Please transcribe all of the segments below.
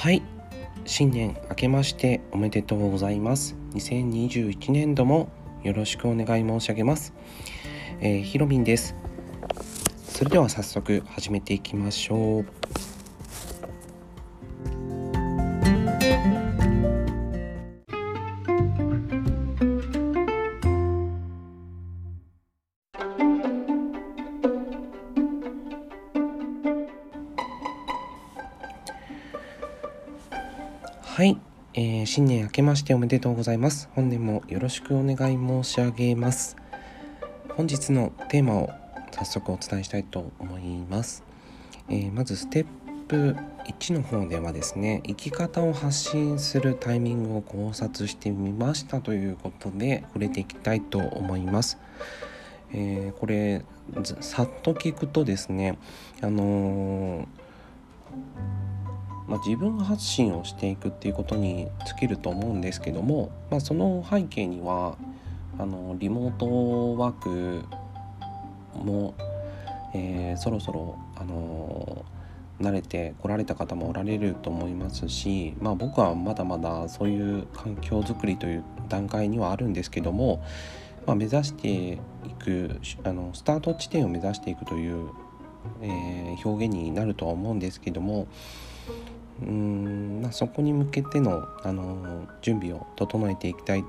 はい。新年明けましておめでとうございます。2021年度もよろしくお願い申し上げます、えー、ひろみんです。それでは早速始めていきましょう。はい、えー、新年明けましておめでとうございます。本年もよろしくお願い申し上げます。本日のテーマを早速お伝えしたいと思います。えー、まずステップ1の方ではですね、生き方を発信するタイミングを考察してみましたということで触れていきたいと思います。えー、これさっと聞くとですね、あのーまあ、自分発信をしていくっていうことに尽きると思うんですけども、まあ、その背景にはあのリモートワークも、えー、そろそろ、あの慣れてこられた方もおられると思いますし、まあ、僕はまだまだそういう環境づくりという段階にはあるんですけども、まあ、目指していくあのスタート地点を目指していくという、えー、表現になるとは思うんですけどもうん、まあ、そこに向けての、あの準備を整えていきたい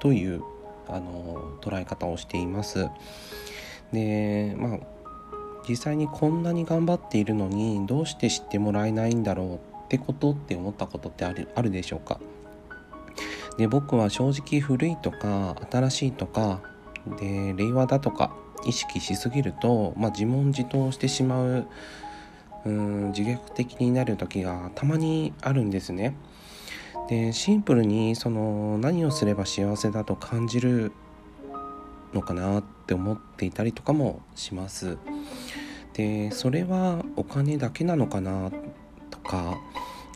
という、あの捉え方をしています。でまあ実際にこんなに頑張っているのにどうして知ってもらえないんだろうってことって思ったことってあるあるでしょうか？で僕は正直古いとか新しいとかで令和だとか意識しすぎると、まあ、自問自答してしまううん自虐的になる時がたまにあるんですね。でシンプルにその何をすれば幸せだと感じるのかなって思っていたりとかもします。でそれはお金だけなのかなとか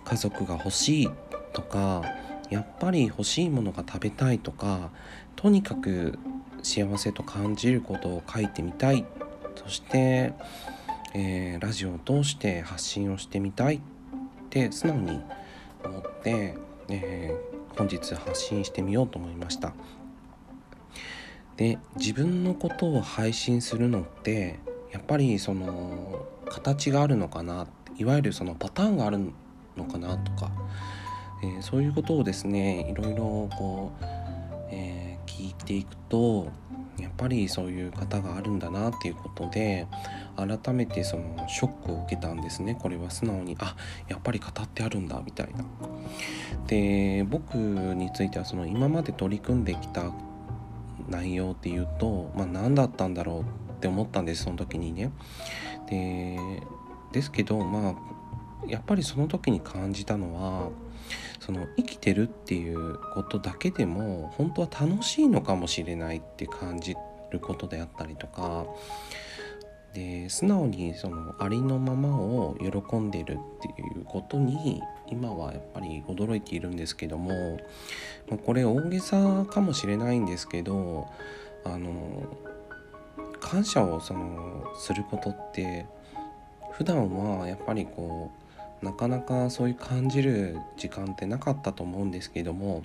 家族が欲しいとかやっぱり欲しいものが食べたいとかとにかく幸せと感じることを書いてみたいそしてえー、ラジオを通して発信をしてみたいって素直に思って、えー、本日発信してみようと思いました。で自分のことを配信するのってやっぱりその形があるのかないわゆるそのパターンがあるのかなとか、えー、そういうことをですねいろいろこう、えー、聞いていくとやっぱりそういう方があるんだなっていうことで改めてそのショックを受けたんですねこれは素直にあやっぱり語ってあるんだみたいな。で僕についてはその今まで取り組んできた内容っていうと、まあ、何だったんだろうって思ったんですその時にね。でですけどまあやっぱりその時に感じたのはその生きてるっていうことだけでも本当は楽しいのかもしれないって感じることであったりとかで素直にそのありのままを喜んでるっていうことに今はやっぱり驚いているんですけども、ま、これ大げさかもしれないんですけどあの感謝をそのすることって普段はやっぱりこうなかなかそういう感じる時間ってなかったと思うんですけども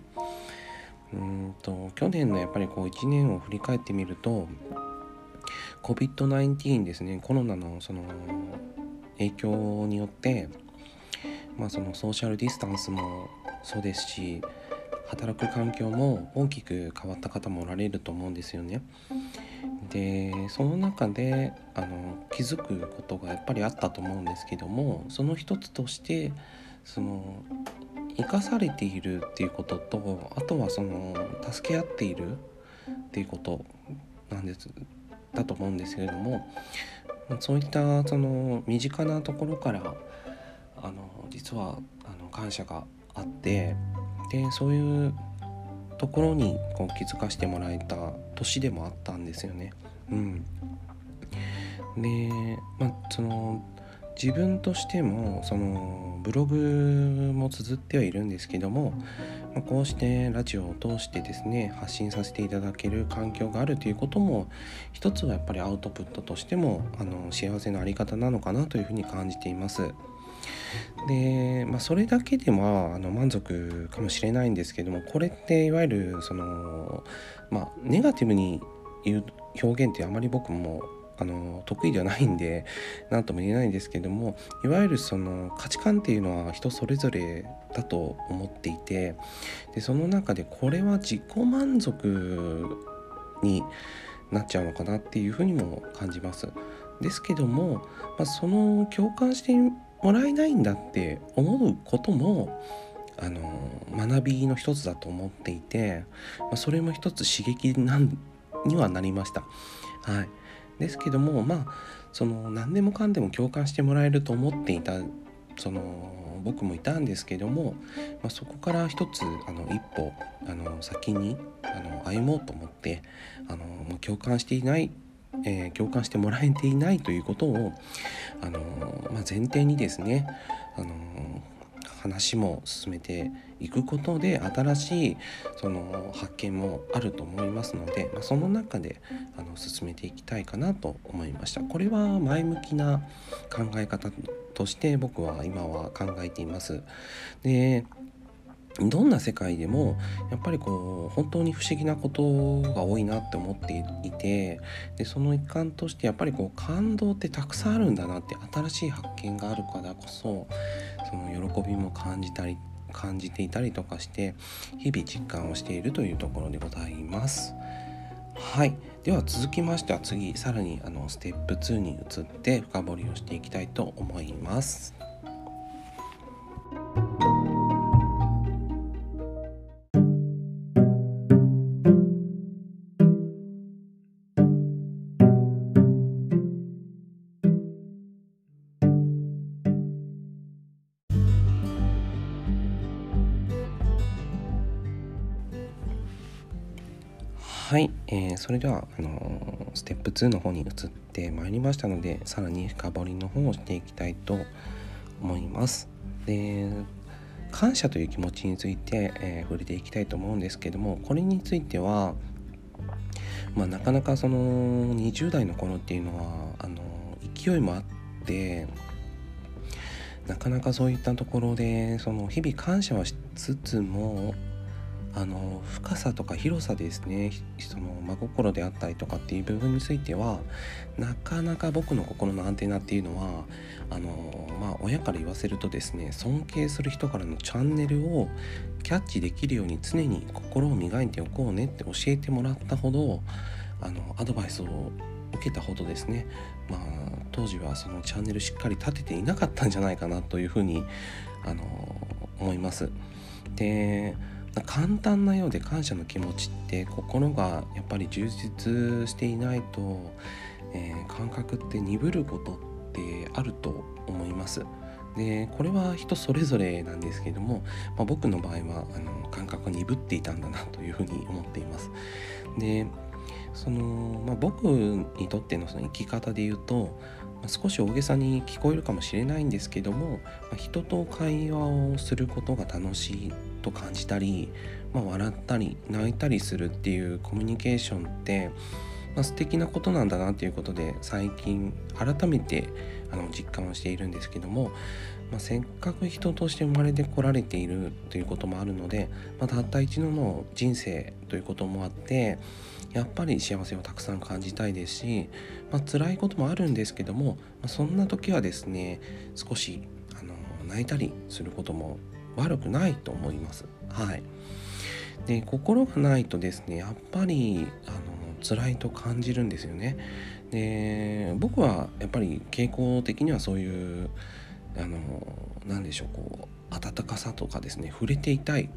うんと去年のやっぱりこう1年を振り返ってみると COVID-19 ですねコロナのその影響によってまあそのソーシャルディスタンスもそうですし働く環境も大きく変わった方もおられると思うんですよね。でその中であの気づくことがやっぱりあったと思うんですけどもその一つとしてその生かされているっていうこととあとはその助け合っているっていうことなんですだと思うんですけれどもそういったその身近なところからあの実はあの感謝があってでそういうところにこう気づかせてもらえた年でもあったんですよね。うん、でまあその自分としてもそのブログも綴ってはいるんですけども、こうしてラジオを通してですね発信させていただける環境があるということも一つはやっぱりアウトプットとしてもあの幸せなあり方なのかなというふうに感じています。で、まあ、それだけではあの満足かもしれないんですけどもこれっていわゆるその、まあ、ネガティブに言う表現ってあまり僕もあの得意ではないんで 何とも言えないんですけどもいわゆるその価値観っていうのは人それぞれだと思っていてでその中でこれは自己満足になっちゃうのかなっていうふうにも感じます。ですけども、まあ、その共感してもらえないんだって思うこともあの学びの一つだと思っていて、まあ、それも一つ刺激なんにはなりました。はい、ですけどもまあその何でもかんでも共感してもらえると思っていたその僕もいたんですけども、まあ、そこから一つあの一歩あの先にあの歩もうと思ってあの共感していないえー、共感してもらえていないということを、あのまあ、前提にですね、あの話も進めていくことで新しいその発見もあると思いますので、まあ、その中であの進めていきたいかなと思いました。これは前向きな考え方として僕は今は考えています。でどんな世界でもやっぱりこう本当に不思議なことが多いなって思っていてでその一環としてやっぱりこう感動ってたくさんあるんだなって新しい発見があるからこそその喜びも感じたり感じていたりとかして日々実感をしているというところでございます。はいでは続きましては次さらにあのステップ2に移って深掘りをしていきたいと思います。それではあの、ステップ2の方に移ってまいりましたのでさらに深掘りの方をしていきたいと思います。で感謝という気持ちについて、えー、触れていきたいと思うんですけどもこれについては、まあ、なかなかその20代の頃っていうのはあの勢いもあってなかなかそういったところでその日々感謝はしつつもあの深さとか広さですねその真心であったりとかっていう部分についてはなかなか僕の心のアンテナっていうのはあのまあ親から言わせるとですね尊敬する人からのチャンネルをキャッチできるように常に心を磨いておこうねって教えてもらったほどあのアドバイスを受けたほどですねまあ当時はそのチャンネルしっかり立てていなかったんじゃないかなというふうにあの思います。で簡単なようで感謝の気持ちって心がやっぱり充実していないと、えー、感覚って鈍ることってあると思います。でこれは人それぞれなんですけれども、まあ、僕の場合はあの感覚鈍っていたんだなというふうに思っています。でその、まあ、僕にとってのその生き方で言うと、ま、少し大げさに聞こえるかもしれないんですけども、ま、人と会話をすることが楽しいと感じたり、まあ、笑ったり泣いたりするっていうコミュニケーションって、まあ、素敵なことなんだなということで最近改めてあの実感をしているんですけども、まあ、せっかく人として生まれてこられているということもあるので、まあ、たった一度の人生ということもあってやっぱり幸せをたくさん感じたいですし、まあ辛いこともあるんですけども、まあ、そんな時はですね少しあの泣いたりすることも悪くないと思います。はい、で心がないとですねやっぱりあの辛いと感じるんですよね。で僕はやっぱり傾向的にはそういうあの何でしょうこう温かさとかですね触れていたい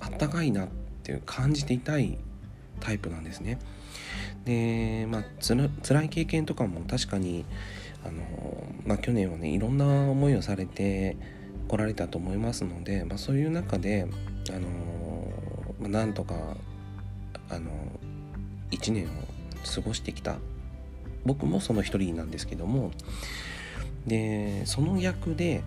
あったかいなっていう感じていたいタイプなんですね。でまあつらい経験とかも確かにあの、まあ、去年はねいろんな思いをされて来られたと思いますので、まあ、そういう中で、あのまあ、なんとか、あの1年を過ごしてきた僕もその一人なんですけどもでその役で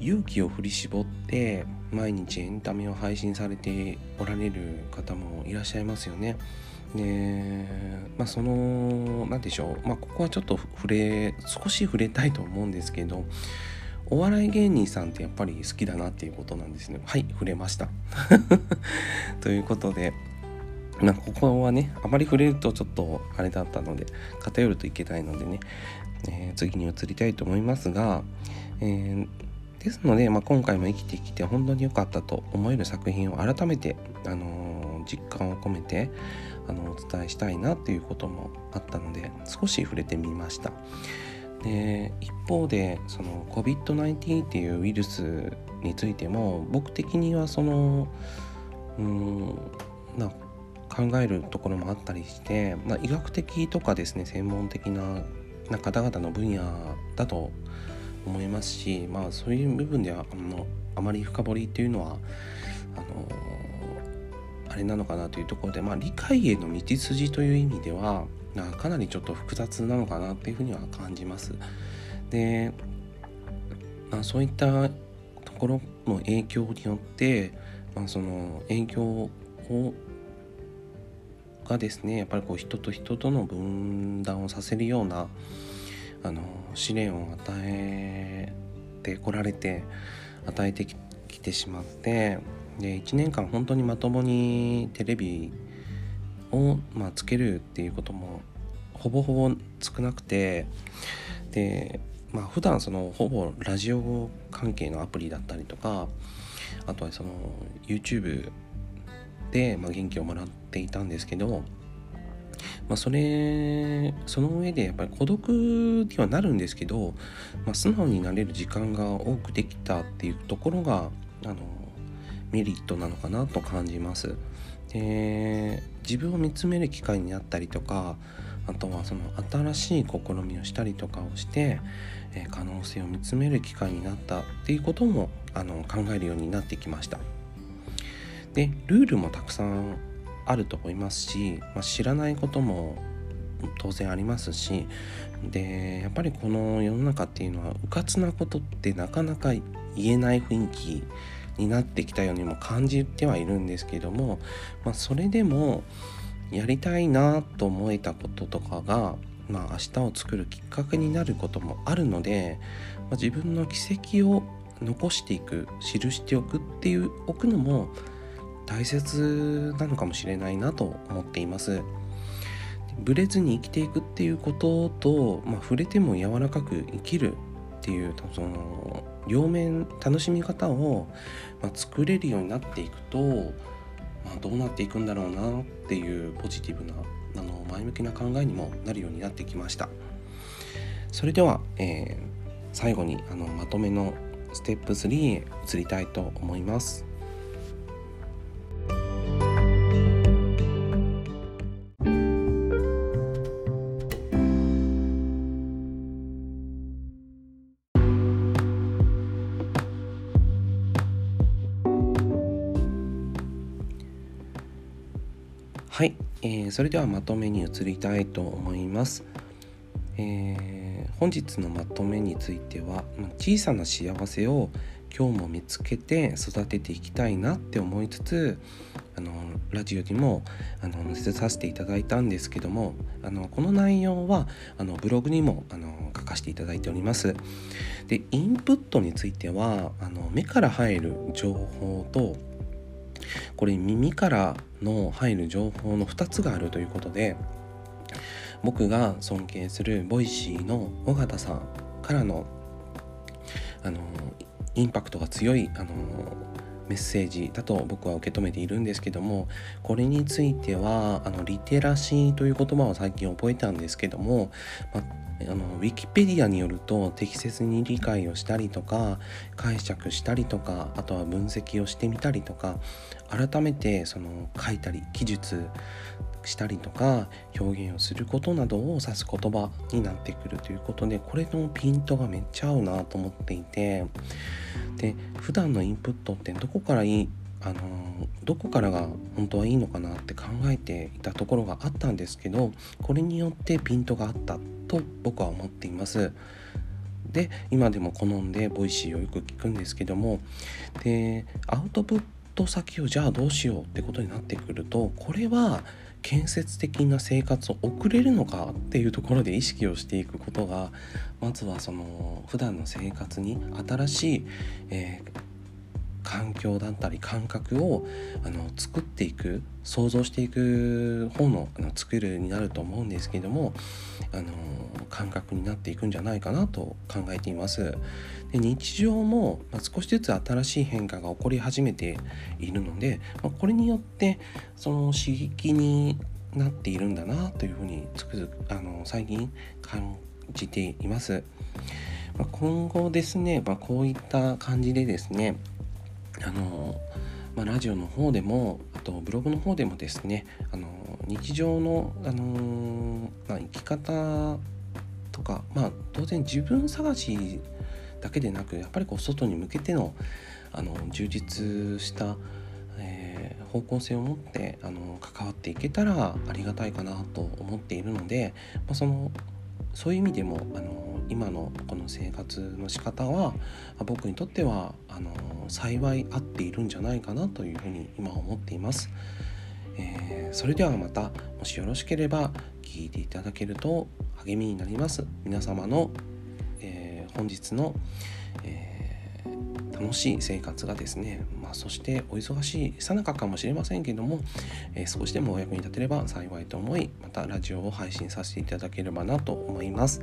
勇気を振り絞って毎日エンタメを配信されておられる方もいらっしゃいますよね。でまあその何でしょう。まあここはちょっと触れ少し触れたいと思うんですけどお笑い芸人さんってやっぱり好きだなっていうことなんですね。はい触れました。ということでまあ、ここはねあまり触れるとちょっとあれだったので偏るといけないのでね、えー、次に移りたいと思いますが、えー、ですので、まあ、今回も生きてきて本当に良かったと思える作品を改めて、あのー、実感を込めてあのお伝えしたいなっていうこともあったので少し触れてみました。で一方でその COVID-19 っていうウイルスについても僕的にはそのうんな考えるところもあったりして、まあ、医学的とかですね専門的なな方々の分野だと思いますし、まあ、そういう部分ではあのあまり深掘りっていうのはあのあれなのかなというところで、まあ、理解への道筋という意味ではかなりちょっと複雑なのかなっていうふうには感じます。で、まあ、そういったところの影響によって、まあ、その影響をがですねやっぱりこう人と人との分断をさせるようなあの試練を与えてこられて与えてきてしまってで1年間本当にまともにテレビを、まあ、つけるっていうこともほぼほぼ少なくてでまあ普段そのほぼラジオ関係のアプリだったりとかあとはその YouTube、まあ、元気をもらっていたんですけど、まあ、それその上でやっぱり孤独にはなるんですけど、まあ、素直になれる時間が多くできたっていうところがあのメリットなのかなと感じます。で自分を見つめる機会になったりとかあとはその新しい試みをしたりとかをして、え可能性を見つめる機会になったっていうこともあの考えるようになってきました。でルールもたくさんあると思いますし、まあ、知らないことも当然ありますしでやっぱりこの世の中っていうのはうかつなことってなかなか言えない雰囲気になってきたようにも感じてはいるんですけども、まあ、それでもやりたいなと思えたこととかが、まあ、明日を作るきっかけになることもあるので、まあ、自分の軌跡を残していく記しておくっていうおくのも大切なのかもしれないなと思っています。ブレずに生きていくっていうことと、まあ、触れても柔らかく生きるっていうその両面楽しみ方を、まあ、作れるようになっていくと、まあ、どうなっていくんだろうなっていうポジティブなあの前向きな考えにもなるようになってきましたそれでは、えー、最後にあのまとめのステップ3へ移りたいと思いますそれではまとめに移りたいと思います、えー、本日のまとめについては小さな幸せを今日も見つけて育てていきたいなって思いつつあのラジオにもあの載せさせていただいたんですけどもあのこの内容はあのブログにもあの書かせていただいております。でインプットについてはあの目から入る情報とこれ耳からの入る情報の2つがあるということで僕が尊敬する Voicy の緒方さんからのあのインパクトが強いあのメッセージだと僕は受け止めているんですけどもこれについてはあのリテラシーという言葉を最近覚えたんですけども、まあのウィキペディアによると適切に理解をしたりとか解釈したりとかあとは分析をしてみたりとか改めてその書いたり記述したりとか表現をすることなどを指す言葉になってくるということでこれのピントがめっちゃ合うなと思っていてで普段のインプットってどこからいいあのどこからが本当はいいのかなって考えていたところがあったんですけどこれによってピントがあったと僕は思っています。で今でも好んで Voicy をよく聞くんですけどもでアウトプット先をじゃあどうしようってことになってくるとこれは建設的な生活を送れるのかっていうところで意識をしていくことがまずはその普段の生活に新しい、えー、環境だったり感覚をあの作っていく創造していく方のあの作るになると思うんですけどもあの感覚になっていくんじゃないかなと考えています。で日常も、ま少しずつ新しい変化が起こり始めているので、まこれによってその刺激になっているんだなというふうにつくづくあの最近感じています。ま今後ですね、まこういった感じでですねあの、まあ、ラジオの方でもあとブログの方でもですねあの日常の、あのまあ、生き方とか、まあ、当然自分探しだけでなくやっぱりこう外に向けてのあの充実した、えー、方向性を持ってあの関わっていけたらありがたいかなと思っているので、まあ、そのそういう意味でもあの今のこの生活の仕方は僕にとってはあの幸い合っているんじゃないかなというふうに今思っています。えー、それではまたもしよろしければ聞いていただけると励みになります皆様の、えー、本日の、えー楽しい生活がですね、そしてお忙しいさなかかもしれませんけども、えー、少しでもお役に立てれば幸いと思いまたラジオを配信させていただければなと思います、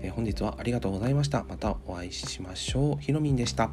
えー、本日はありがとうございました。またお会いしましょう。ひろみんでした。